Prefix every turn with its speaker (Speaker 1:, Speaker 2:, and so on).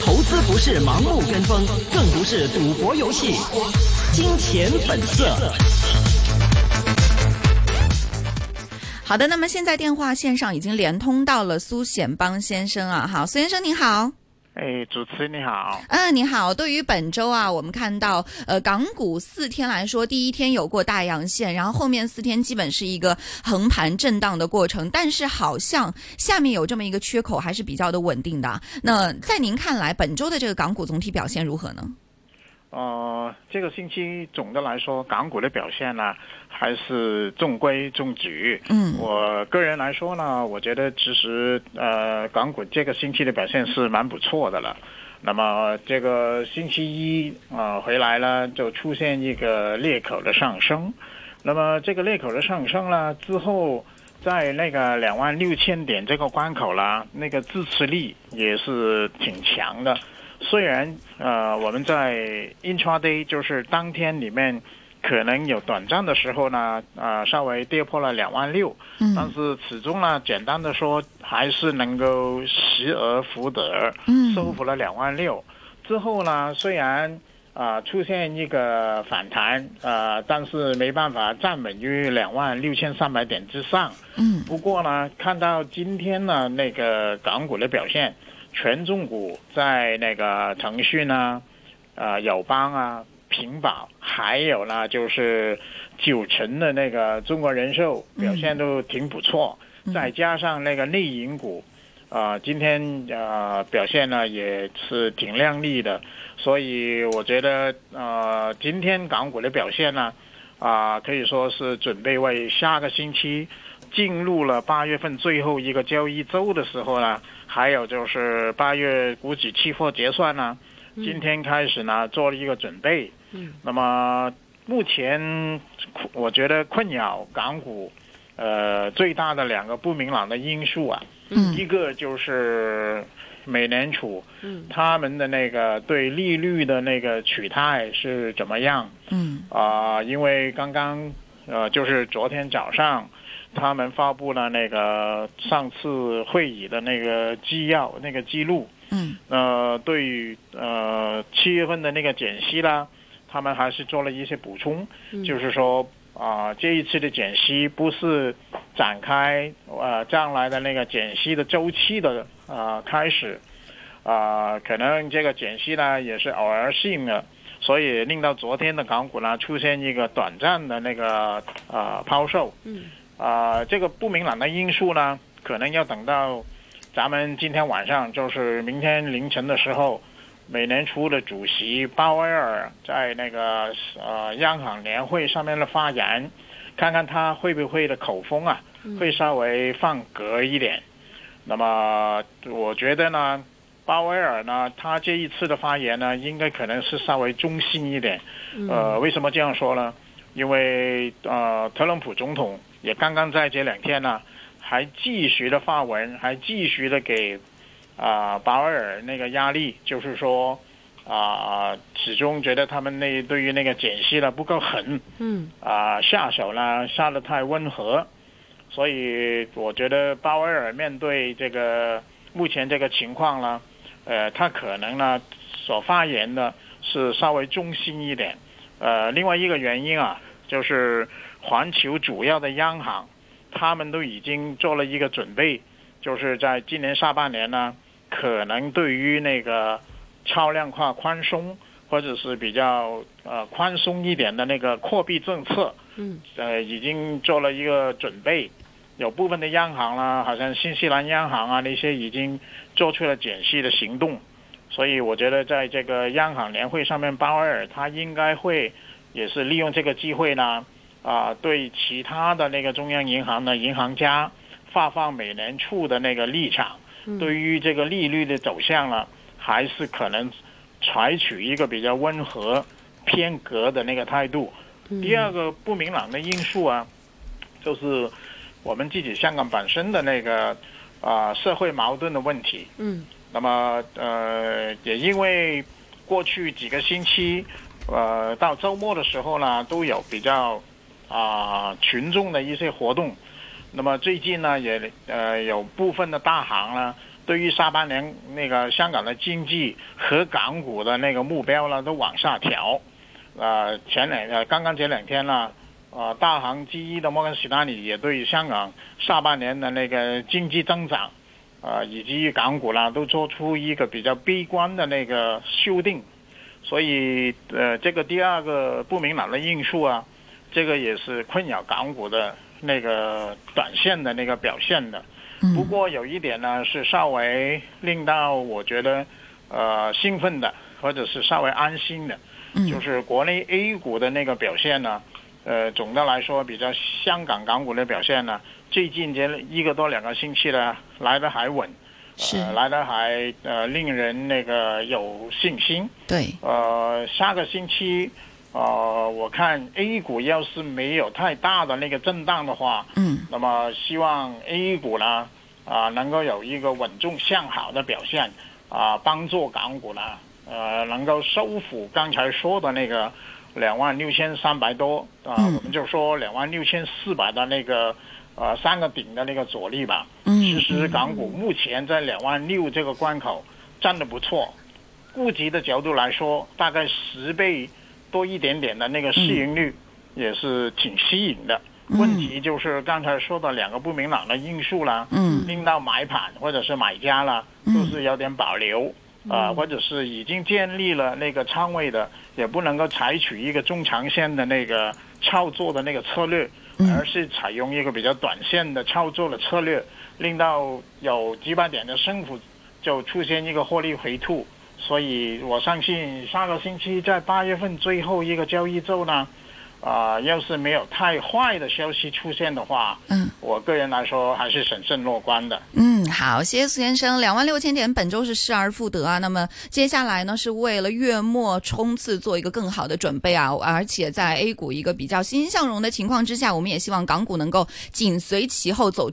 Speaker 1: 投资不是盲目跟风，更不是赌博游戏。金钱本色。
Speaker 2: 好的，那么现在电话线上已经连通到了苏显邦先生啊，好，苏先生您好。
Speaker 3: 哎，主持人你好。
Speaker 2: 嗯，你好。对于本周啊，我们看到，呃，港股四天来说，第一天有过大阳线，然后后面四天基本是一个横盘震荡的过程，但是好像下面有这么一个缺口，还是比较的稳定的。那在您看来，本周的这个港股总体表现如何呢？
Speaker 3: 呃，这个星期总的来说，港股的表现呢，还是中规中矩。
Speaker 2: 嗯，
Speaker 3: 我个人来说呢，我觉得其实呃，港股这个星期的表现是蛮不错的了。那么这个星期一啊回来了，就出现一个裂口的上升。那么这个裂口的上升呢之后，在那个两万六千点这个关口啦，那个支持力也是挺强的。虽然呃我们在 intraday 就是当天里面可能有短暂的时候呢，呃稍微跌破了两万六，
Speaker 2: 嗯。
Speaker 3: 但是始终呢，简单的说还是能够失而复得，
Speaker 2: 嗯。
Speaker 3: 收复了两万六。之后呢，虽然啊、出现一个反弹，呃，但是没办法站稳于两万六千三百点之上。
Speaker 2: 嗯。
Speaker 3: 不过呢，看到今天呢那个港股的表现，权重股在那个腾讯啊、呃友邦啊、平保，还有呢就是九成的那个中国人寿表现都挺不错，
Speaker 2: 嗯。
Speaker 3: 再加上那个内银股，啊、今天呃表现呢也是挺靓丽的，所以我觉得呃今天港股的表现呢，啊、可以说是准备为下个星期进入了八月份最后一个交易周的时候呢，还有就是八月股指期货结算呢，今天开始呢做了一个准备。
Speaker 2: 嗯，
Speaker 3: 那么目前我觉得困扰港股呃最大的两个不明朗的因素啊，
Speaker 2: 嗯
Speaker 3: 一个就是美联储
Speaker 2: 嗯
Speaker 3: 他们的那个对利率的那个取态是怎么样？
Speaker 2: 嗯
Speaker 3: 啊、因为刚刚呃，就是昨天早上，他们发布了那个上次会议的那个纪要、那个记录。
Speaker 2: 嗯
Speaker 3: 呃，对于呃七月份的那个减息啦，他们还是做了一些补充，就是说啊、这一次的减息不是展开呃将来的那个减息的周期的啊、开始，啊、可能这个减息呢也是偶尔性的，所以令到昨天的港股呢出现一个短暂的那个啊抛售。
Speaker 2: 嗯
Speaker 3: 啊、这个不明朗的因素呢，可能要等到咱们今天晚上，就是明天凌晨的时候，美联储的主席鲍威尔在那个呃央行年会上面的发言，看看他会不会的口风啊，会稍微放格一点。那么我觉得呢，鲍威尔呢，他这一次的发言呢，应该可能是稍微中性一点。呃，为什么这样说呢？因为呃，特朗普总统也刚刚在这两天呢，还继续的发文，还继续的给啊、鲍威尔那个压力，就是说啊、始终觉得他们那对于那个减息呢不够狠，
Speaker 2: 嗯
Speaker 3: 啊、下手呢下得太温和，所以我觉得鲍威尔面对这个目前这个情况呢，呃，他可能呢所发言的是稍微中心一点。呃，另外一个原因啊，就是环球主要的央行，他们都已经做了一个准备，就是在今年下半年呢，可能对于那个超量化宽松或者是比较呃宽松一点的那个货币政策，
Speaker 2: 嗯，
Speaker 3: 呃，已经做了一个准备。有部分的央行啦，好像新西兰央行啊那些已经做出了减息的行动，所以我觉得在这个央行年会上面，鲍威尔他应该会也是利用这个机会呢，啊、对其他的那个中央银行的银行家发放美联储的那个立场，对于这个利率的走向呢，还是可能采取一个比较温和偏格的那个态度。第二个不明朗的因素啊，就是我们自己香港本身的那个啊、社会矛盾的问题。
Speaker 2: 嗯
Speaker 3: 那么呃，也因为过去几个星期，呃，到周末的时候呢，都有比较啊、群众的一些活动。那么最近呢，也呃有部分的大行呢，对于下半年那个香港的经济和港股的那个目标呢，都往下调。呃，前两呃刚刚这两天呢，呃，大行之一的摩根士丹利也对香港下半年的那个经济增长，呃，以及港股啦，都做出一个比较悲观的那个修订。所以，呃，这个第二个不明朗的因素啊，这个也是困扰港股的那个短线的那个表现的。不过有一点呢，是稍微令到我觉得呃兴奋的，或者是稍微安心的，就是国内 A 股的那个表现呢，呃，总的来说比较香港港股的表现呢，最近这一个多两个星期呢，来的还稳，
Speaker 2: 是
Speaker 3: 来的还呃令人那个有信心。
Speaker 2: 对，
Speaker 3: 呃，下个星期。呃，我看 A 股要是没有太大的那个震荡的话，
Speaker 2: 嗯，
Speaker 3: 那么希望 A 股呢，啊，能够有一个稳重向好的表现，啊，帮助港股呢，呃，能够收复刚才说的那个两万六千三百多，啊，我们就说两万六千四百的那个呃三个顶的那个阻力吧。
Speaker 2: 嗯，
Speaker 3: 其实港股目前在两万六这个关口站得不错，估值的角度来说，大概十倍。多一点点的那个市盈率也是挺吸引的。问题就是刚才说的两个不明朗的因素啦，嗯令到买盘或者是买家啦都是有点保留啊，或者是已经建立了那个仓位的，也不能够采取一个中长线的那个操作的那个策略，而是采用一个比较短线的操作的策略，令到有几百点的升幅就出现一个获利回吐。所以我相信下个星期在八月份最后一个交易周呢，啊，要是没有太坏的消息出现的话，
Speaker 2: 嗯，
Speaker 3: 我个人来说还是审慎乐观的。
Speaker 2: 嗯，好，谢谢苏先生，两万六千点本周是失而复得啊。那么接下来呢，是为了月末冲刺做一个更好的准备啊，而且在 A 股一个比较欣欣向荣的情况之下，我们也希望港股能够紧随其后走出。